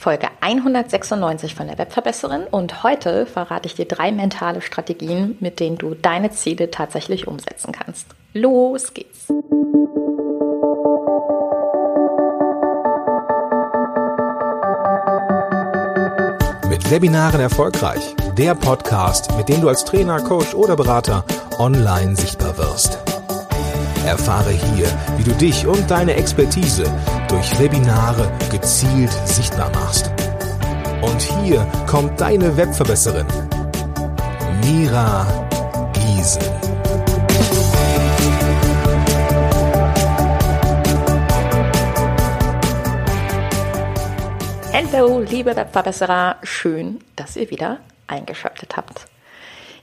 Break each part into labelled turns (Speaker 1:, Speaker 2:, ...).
Speaker 1: Folge 196 von der Webverbesserin und heute verrate ich dir drei mentale Strategien, mit denen du deine Ziele tatsächlich umsetzen kannst. Los geht's!
Speaker 2: Mit Webinaren erfolgreich. Der Podcast, mit dem du als Trainer, Coach oder Berater online sichtbar wirst. Erfahre hier, wie du dich und deine Expertise durch Webinare gezielt sichtbar machst. Und hier kommt deine Webverbesserin, Mira Giesen.
Speaker 1: Hallo, liebe Webverbesserer, schön, dass ihr wieder eingeschaltet habt.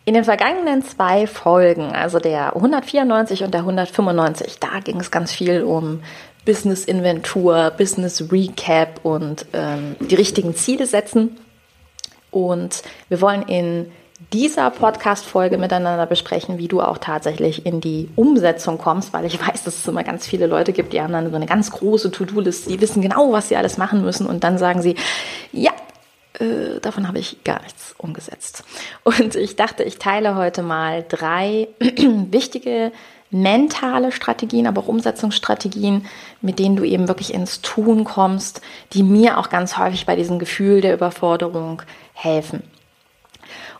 Speaker 1: In den vergangenen zwei Folgen, also der 194 und der 195, da ging es ganz viel um Business Inventur, Business Recap und ähm, die richtigen Ziele setzen. Und wir wollen in dieser Podcast-Folge miteinander besprechen, wie du auch tatsächlich in die Umsetzung kommst, weil ich weiß, dass es immer ganz viele Leute gibt, die haben dann so eine ganz große To-Do-Liste, die wissen genau, was sie alles machen müssen und dann sagen sie, ja, äh, davon habe ich gar nichts umgesetzt. Und ich dachte, ich teile heute mal drei wichtige mentale Strategien, aber auch Umsetzungsstrategien, mit denen du eben wirklich ins Tun kommst, die mir auch ganz häufig bei diesem Gefühl der Überforderung helfen.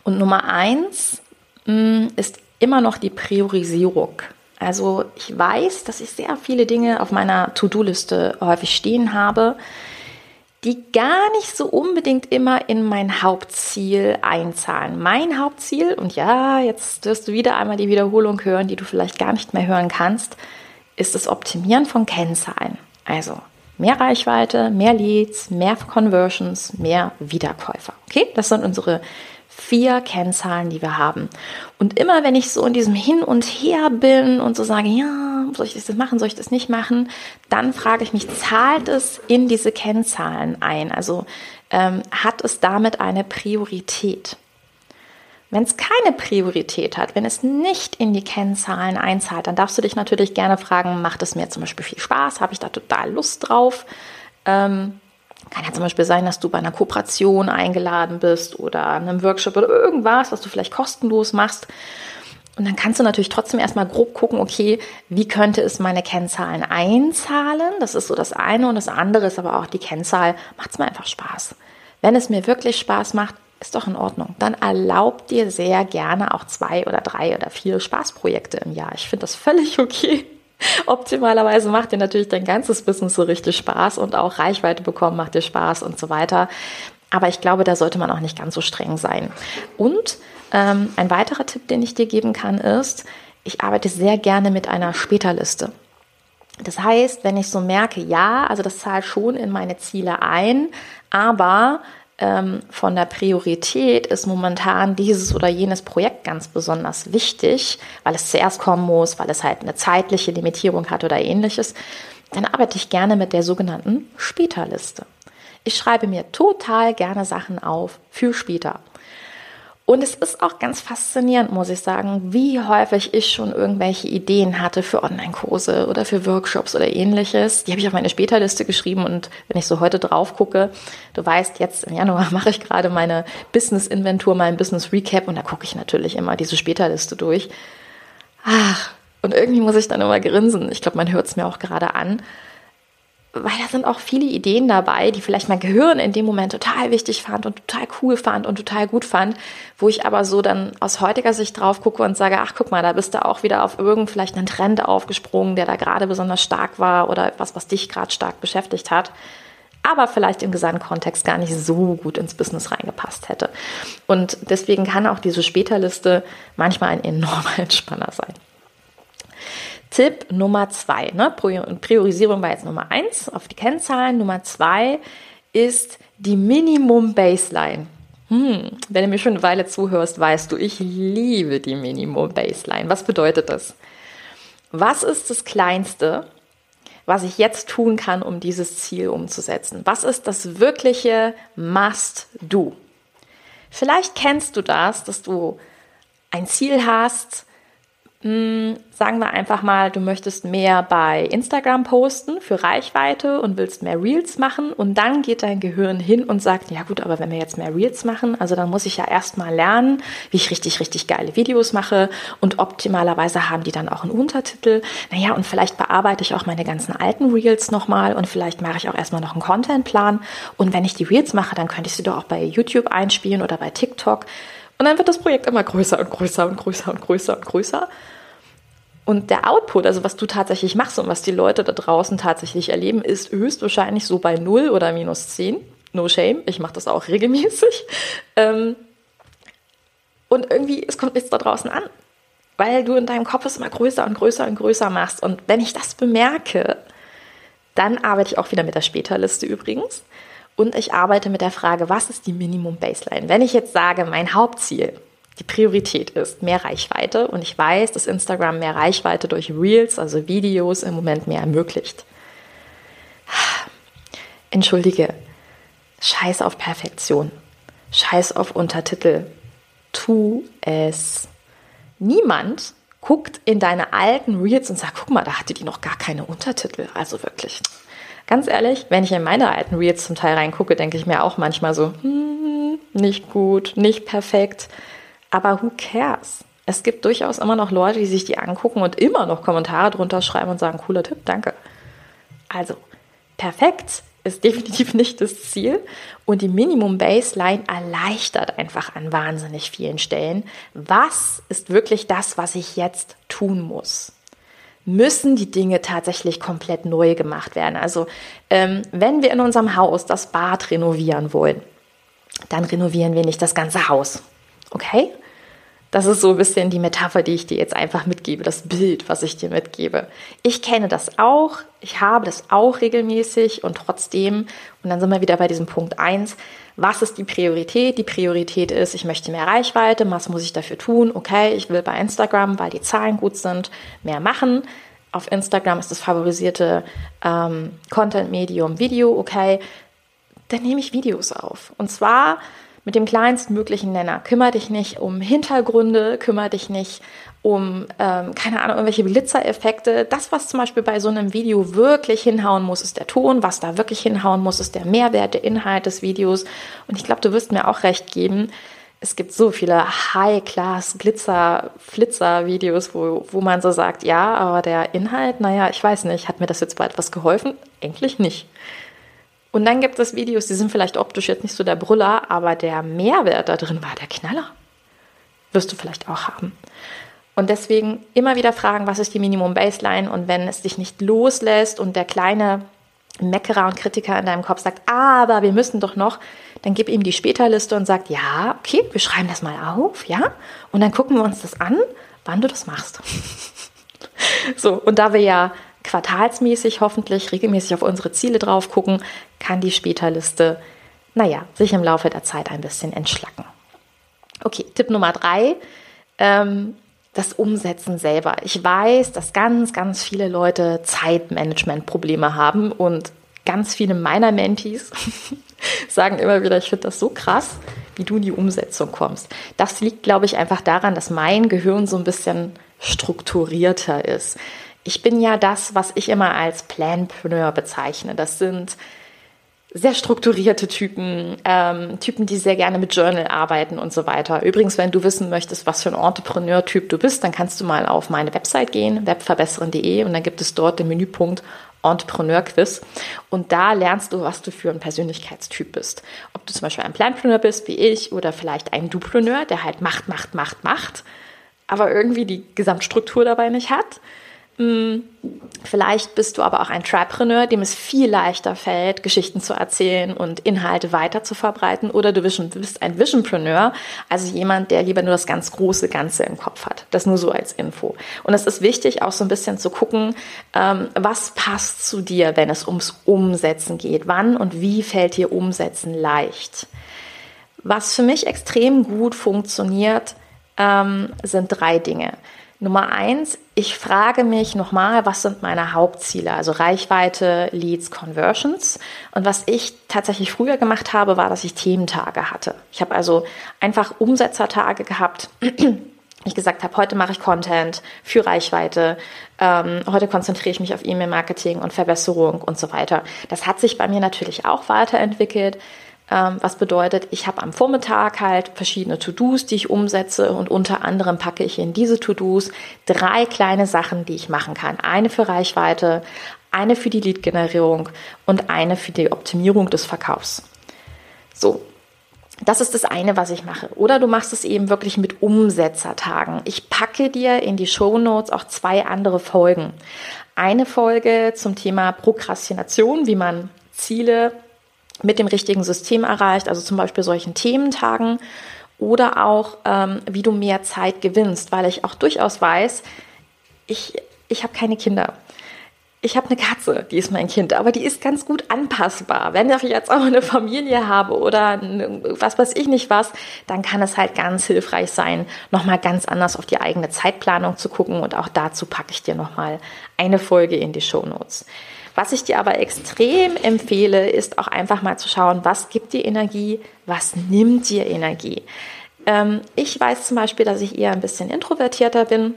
Speaker 1: Und Nummer eins mm, ist immer noch die Priorisierung. Also ich weiß, dass ich sehr viele Dinge auf meiner To-Do-Liste häufig stehen habe, die gar nicht so unbedingt immer in mein Hauptziel einzahlen. Mein Hauptziel, und ja, jetzt wirst du wieder einmal die Wiederholung hören, die du vielleicht gar nicht mehr hören kannst, ist das Optimieren von Kennzahlen. Also mehr Reichweite, mehr Leads, mehr Conversions, mehr Wiederkäufer. Okay, das sind unsere vier Kennzahlen, die wir haben. Und immer wenn ich so in diesem Hin und Her bin und so sage, ja, soll ich das machen, soll ich das nicht machen, dann frage ich mich, zahlt es in diese Kennzahlen ein? Also ähm, hat es damit eine Priorität? Wenn es keine Priorität hat, wenn es nicht in die Kennzahlen einzahlt, dann darfst du dich natürlich gerne fragen, macht es mir zum Beispiel viel Spaß? Habe ich da total Lust drauf? Ähm, kann ja zum Beispiel sein, dass du bei einer Kooperation eingeladen bist oder einem Workshop oder irgendwas, was du vielleicht kostenlos machst. Und dann kannst du natürlich trotzdem erstmal grob gucken, okay, wie könnte es meine Kennzahlen einzahlen? Das ist so das eine. Und das andere ist aber auch die Kennzahl, macht es mir einfach Spaß. Wenn es mir wirklich Spaß macht, ist doch in Ordnung. Dann erlaub dir sehr gerne auch zwei oder drei oder vier Spaßprojekte im Jahr. Ich finde das völlig okay. Optimalerweise macht dir natürlich dein ganzes Business so richtig Spaß und auch Reichweite bekommen macht dir Spaß und so weiter. Aber ich glaube, da sollte man auch nicht ganz so streng sein. Und ähm, ein weiterer Tipp, den ich dir geben kann, ist, ich arbeite sehr gerne mit einer Späterliste. Das heißt, wenn ich so merke, ja, also das zahlt schon in meine Ziele ein, aber ähm, von der Priorität ist momentan dieses oder jenes Projekt ganz besonders wichtig, weil es zuerst kommen muss, weil es halt eine zeitliche Limitierung hat oder ähnliches, dann arbeite ich gerne mit der sogenannten Späterliste. Ich schreibe mir total gerne Sachen auf für später. Und es ist auch ganz faszinierend, muss ich sagen, wie häufig ich schon irgendwelche Ideen hatte für Online-Kurse oder für Workshops oder ähnliches. Die habe ich auf meine Späterliste geschrieben und wenn ich so heute drauf gucke, du weißt, jetzt im Januar mache ich gerade meine Business-Inventur, mein Business-Recap und da gucke ich natürlich immer diese Späterliste durch. Ach, und irgendwie muss ich dann immer grinsen. Ich glaube, man hört es mir auch gerade an weil da sind auch viele Ideen dabei, die vielleicht mein Gehirn in dem Moment total wichtig fand und total cool fand und total gut fand, wo ich aber so dann aus heutiger Sicht drauf gucke und sage, ach guck mal, da bist du auch wieder auf irgend vielleicht einen Trend aufgesprungen, der da gerade besonders stark war oder etwas, was dich gerade stark beschäftigt hat, aber vielleicht im Gesamtkontext gar nicht so gut ins Business reingepasst hätte. Und deswegen kann auch diese Späterliste manchmal ein enormer Entspanner sein. Tipp Nummer zwei, ne? Priorisierung war jetzt Nummer eins auf die Kennzahlen. Nummer zwei ist die Minimum Baseline. Hm, wenn du mir schon eine Weile zuhörst, weißt du, ich liebe die Minimum Baseline. Was bedeutet das? Was ist das Kleinste, was ich jetzt tun kann, um dieses Ziel umzusetzen? Was ist das wirkliche Must-Do? Vielleicht kennst du das, dass du ein Ziel hast, Hm, sagen wir einfach mal, du möchtest mehr bei Instagram posten für Reichweite und willst mehr Reels machen und dann geht dein Gehirn hin und sagt, ja gut, aber wenn wir jetzt mehr Reels machen, also dann muss ich ja erstmal lernen, wie ich richtig, richtig geile Videos mache und optimalerweise haben die dann auch einen Untertitel. Naja, und vielleicht bearbeite ich auch meine ganzen alten Reels nochmal und vielleicht mache ich auch erstmal noch einen Contentplan und wenn ich die Reels mache, dann könnte ich sie doch auch bei YouTube einspielen oder bei TikTok und dann wird das Projekt immer größer und größer und größer und größer und größer. Und der Output, also was du tatsächlich machst und was die Leute da draußen tatsächlich erleben, ist höchstwahrscheinlich so bei 0 oder minus 10. No shame, ich mache das auch regelmäßig. Ähm, und irgendwie, es kommt nichts da draußen an, weil du in deinem Kopf es immer größer und größer und größer machst. Und wenn ich das bemerke, dann arbeite ich auch wieder mit der Späterliste übrigens. Und ich arbeite mit der Frage, was ist die Minimum Baseline? Wenn ich jetzt sage, mein Hauptziel, die Priorität ist mehr Reichweite und ich weiß, dass Instagram mehr Reichweite durch Reels, also Videos, im Moment mehr ermöglicht. Entschuldige, scheiß auf Perfektion, scheiß auf Untertitel, tu es. Niemand guckt in deine alten Reels und sagt, guck mal, da hatte die noch gar keine Untertitel. Also wirklich, Ganz ehrlich, wenn ich in meine alten Reels zum Teil reingucke, denke ich mir auch manchmal so, hm, nicht gut, nicht perfekt. Aber who cares? Es gibt durchaus immer noch Leute, die sich die angucken und immer noch Kommentare drunter schreiben und sagen, cooler Tipp, danke. Also, perfekt ist definitiv nicht das Ziel und die Minimum Baseline erleichtert einfach an wahnsinnig vielen Stellen. Was ist wirklich das, was ich jetzt tun muss? müssen die Dinge tatsächlich komplett neu gemacht werden. Also ähm, wenn wir in unserem Haus das Bad renovieren wollen, dann renovieren wir nicht das ganze Haus. Okay? Das ist so ein bisschen die Metapher, die ich dir jetzt einfach mitgebe, das Bild, was ich dir mitgebe. Ich kenne das auch, ich habe das auch regelmäßig und trotzdem, und dann sind wir wieder bei diesem Punkt 1, was ist die Priorität? Die Priorität ist, ich möchte mehr Reichweite, was muss ich dafür tun? Okay, ich will bei Instagram, weil die Zahlen gut sind, mehr machen. Auf Instagram ist das favorisierte ähm, Content-Medium Video, okay, dann nehme ich Videos auf. Und zwar mit dem kleinstmöglichen Nenner. Kümmere dich nicht um Hintergründe, kümmere dich nicht um, ähm, keine Ahnung, irgendwelche Glitzereffekte. Das, was zum Beispiel bei so einem Video wirklich hinhauen muss, ist der Ton. Was da wirklich hinhauen muss, ist der Mehrwert, der Inhalt des Videos. Und ich glaube, du wirst mir auch recht geben. Es gibt so viele High-Class Glitzer, Flitzer-Videos, wo, wo man so sagt, ja, aber der Inhalt, naja, ich weiß nicht, hat mir das jetzt bei etwas geholfen? Eigentlich nicht. Und dann gibt es Videos, die sind vielleicht optisch jetzt nicht so der Brüller, aber der Mehrwert da drin war der Knaller. Wirst du vielleicht auch haben. Und deswegen immer wieder fragen, was ist die Minimum Baseline? Und wenn es dich nicht loslässt und der kleine Meckerer und Kritiker in deinem Kopf sagt, aber wir müssen doch noch, dann gib ihm die Späterliste und sagt, ja, okay, wir schreiben das mal auf, ja? Und dann gucken wir uns das an, wann du das machst. so, und da wir ja quartalsmäßig hoffentlich regelmäßig auf unsere Ziele drauf gucken, kann die Späterliste, naja, sich im Laufe der Zeit ein bisschen entschlacken. Okay, Tipp Nummer drei. Ähm, das Umsetzen selber. Ich weiß, dass ganz, ganz viele Leute Zeitmanagement-Probleme haben und ganz viele meiner Mentees sagen immer wieder, ich finde das so krass, wie du in die Umsetzung kommst. Das liegt, glaube ich, einfach daran, dass mein Gehirn so ein bisschen strukturierter ist. Ich bin ja das, was ich immer als Planpreneur bezeichne. Das sind sehr strukturierte Typen, ähm, Typen, die sehr gerne mit Journal arbeiten und so weiter. Übrigens, wenn du wissen möchtest, was für ein Entrepreneur-Typ du bist, dann kannst du mal auf meine Website gehen, webverbessern.de und dann gibt es dort den Menüpunkt Entrepreneur-Quiz und da lernst du, was du für ein Persönlichkeitstyp bist. Ob du zum Beispiel ein Planpreneur bist, wie ich, oder vielleicht ein Dupreneur, der halt macht, macht, macht, macht, aber irgendwie die Gesamtstruktur dabei nicht hat vielleicht bist du aber auch ein Tripreneur, dem es viel leichter fällt, Geschichten zu erzählen und Inhalte weiter zu verbreiten. Oder du bist ein Visionpreneur, also jemand, der lieber nur das ganz große Ganze im Kopf hat. Das nur so als Info. Und es ist wichtig, auch so ein bisschen zu gucken, ähm, was passt zu dir, wenn es ums Umsetzen geht. Wann und wie fällt dir Umsetzen leicht? Was für mich extrem gut funktioniert, ähm, sind drei Dinge. Nummer eins, ich frage mich nochmal, was sind meine Hauptziele? Also Reichweite, Leads, Conversions. Und was ich tatsächlich früher gemacht habe, war, dass ich Thementage hatte. Ich habe also einfach Umsetzertage gehabt, ich gesagt habe, heute mache ich Content für Reichweite, ähm, heute konzentriere ich mich auf E-Mail-Marketing und Verbesserung und so weiter. Das hat sich bei mir natürlich auch weiterentwickelt. Ähm, was bedeutet, ich habe am Vormittag halt verschiedene To-Dos, die ich umsetze und unter anderem packe ich in diese To-Dos drei kleine Sachen, die ich machen kann. Eine für Reichweite, eine für die Lead-Generierung und eine für die Optimierung des Verkaufs. So, das ist das eine, was ich mache. Oder du machst es eben wirklich mit Umsetzertagen. Ich packe dir in die Show Notes auch zwei andere Folgen. Eine Folge zum Thema Prokrastination, wie man Ziele mit dem richtigen System erreicht, also zum Beispiel solchen Thementagen oder auch, ähm, wie du mehr Zeit gewinnst, weil ich auch durchaus weiß, ich, ich habe keine Kinder. Ich habe eine Katze, die ist mein Kind, aber die ist ganz gut anpassbar. Wenn ich jetzt auch eine Familie habe oder was weiß ich nicht was, dann kann es halt ganz hilfreich sein, nochmal ganz anders auf die eigene Zeitplanung zu gucken und auch dazu packe ich dir nochmal eine Folge in die Show Notes. Was ich dir aber extrem empfehle, ist auch einfach mal zu schauen, was gibt dir Energie, was nimmt dir Energie. Ähm, ich weiß zum Beispiel, dass ich eher ein bisschen introvertierter bin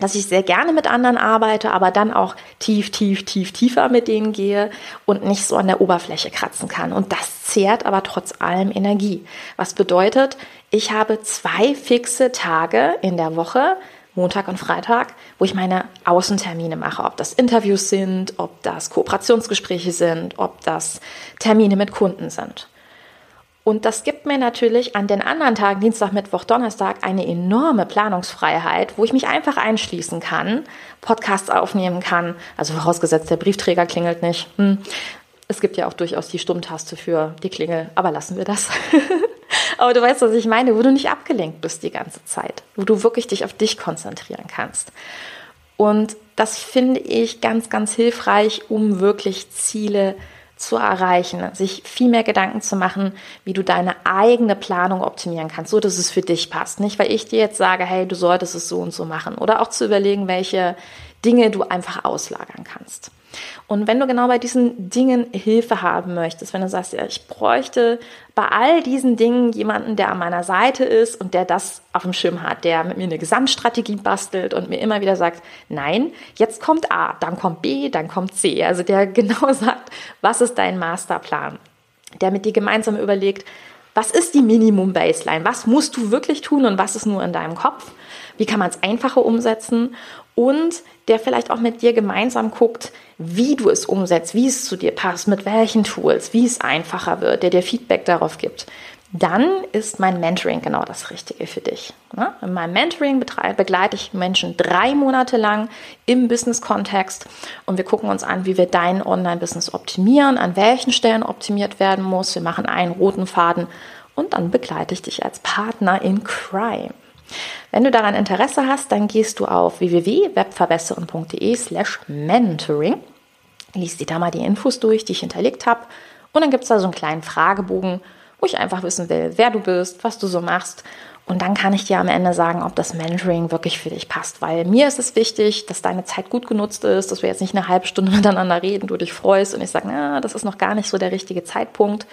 Speaker 1: dass ich sehr gerne mit anderen arbeite, aber dann auch tief, tief, tief, tiefer mit denen gehe und nicht so an der Oberfläche kratzen kann. Und das zehrt aber trotz allem Energie. Was bedeutet, ich habe zwei fixe Tage in der Woche, Montag und Freitag, wo ich meine Außentermine mache, ob das Interviews sind, ob das Kooperationsgespräche sind, ob das Termine mit Kunden sind. Und das gibt mir natürlich an den anderen Tagen, Dienstag, Mittwoch, Donnerstag, eine enorme Planungsfreiheit, wo ich mich einfach einschließen kann, Podcasts aufnehmen kann, also vorausgesetzt, der Briefträger klingelt nicht. Hm. Es gibt ja auch durchaus die Stummtaste für die Klingel, aber lassen wir das. Aber du weißt, was ich meine, wo du nicht abgelenkt bist die ganze Zeit, wo du wirklich dich auf dich konzentrieren kannst. Und das finde ich ganz, ganz hilfreich, um wirklich Ziele zu erreichen, sich viel mehr Gedanken zu machen, wie du deine eigene Planung optimieren kannst, so dass es für dich passt. Nicht, weil ich dir jetzt sage, hey, du solltest es so und so machen. Oder auch zu überlegen, welche Dinge du einfach auslagern kannst. Und wenn du genau bei diesen Dingen Hilfe haben möchtest, wenn du sagst, ja, ich bräuchte bei all diesen Dingen jemanden, der an meiner Seite ist und der das auf dem Schirm hat, der mit mir eine Gesamtstrategie bastelt und mir immer wieder sagt, nein, jetzt kommt A, dann kommt B, dann kommt C. Also der genau sagt, was ist dein Masterplan? Der mit dir gemeinsam überlegt, was ist die Minimum Baseline? Was musst du wirklich tun und was ist nur in deinem Kopf? Wie kann man es einfacher umsetzen? Und der vielleicht auch mit dir gemeinsam guckt, wie du es umsetzt, wie es zu dir passt, mit welchen Tools, wie es einfacher wird, der dir Feedback darauf gibt, dann ist mein Mentoring genau das Richtige für dich. Ne? In meinem Mentoring begleite ich Menschen drei Monate lang im Business-Kontext und wir gucken uns an, wie wir dein Online-Business optimieren, an welchen Stellen optimiert werden muss. Wir machen einen roten Faden und dann begleite ich dich als Partner in Crime. Wenn du daran Interesse hast, dann gehst du auf www.webverbessern.de slash mentoring, liest dir da mal die Infos durch, die ich hinterlegt habe und dann gibt es da so einen kleinen Fragebogen, wo ich einfach wissen will, wer du bist, was du so machst und dann kann ich dir am Ende sagen, ob das Mentoring wirklich für dich passt. Weil mir ist es wichtig, dass deine Zeit gut genutzt ist, dass wir jetzt nicht eine halbe Stunde miteinander reden, du dich freust und ich sage, na, das ist noch gar nicht so der richtige Zeitpunkt.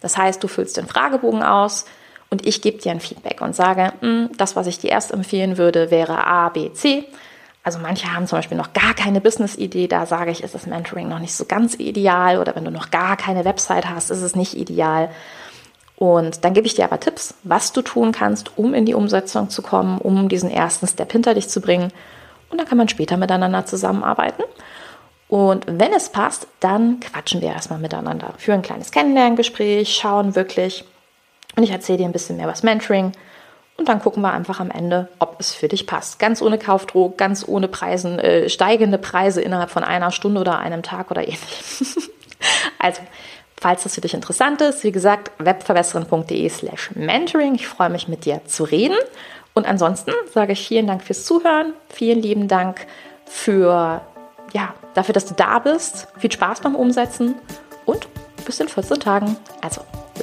Speaker 1: Das heißt, du füllst den Fragebogen aus, und ich gebe dir ein Feedback und sage, hm, das, was ich dir erst empfehlen würde, wäre A, B, C. Also manche haben zum Beispiel noch gar keine Business-Idee, da sage ich, ist das Mentoring noch nicht so ganz ideal oder wenn du noch gar keine Website hast, ist es nicht ideal. Und dann gebe ich dir aber Tipps, was du tun kannst, um in die Umsetzung zu kommen, um diesen ersten Step hinter dich zu bringen. Und dann kann man später miteinander zusammenarbeiten. Und wenn es passt, dann quatschen wir erstmal miteinander. Für ein kleines Kennenlerngespräch, schauen wirklich, und ich erzähle dir ein bisschen mehr das Mentoring. Und dann gucken wir einfach am Ende, ob es für dich passt. Ganz ohne Kaufdruck, ganz ohne Preisen, äh, steigende Preise innerhalb von einer Stunde oder einem Tag oder ähnlich. also, falls das für dich interessant ist, wie gesagt, webverbesserin.de slash mentoring. Ich freue mich mit dir zu reden. Und ansonsten sage ich vielen Dank fürs Zuhören. Vielen lieben Dank für, ja, dafür, dass du da bist. Viel Spaß beim Umsetzen und bis in 14 Tagen. Also,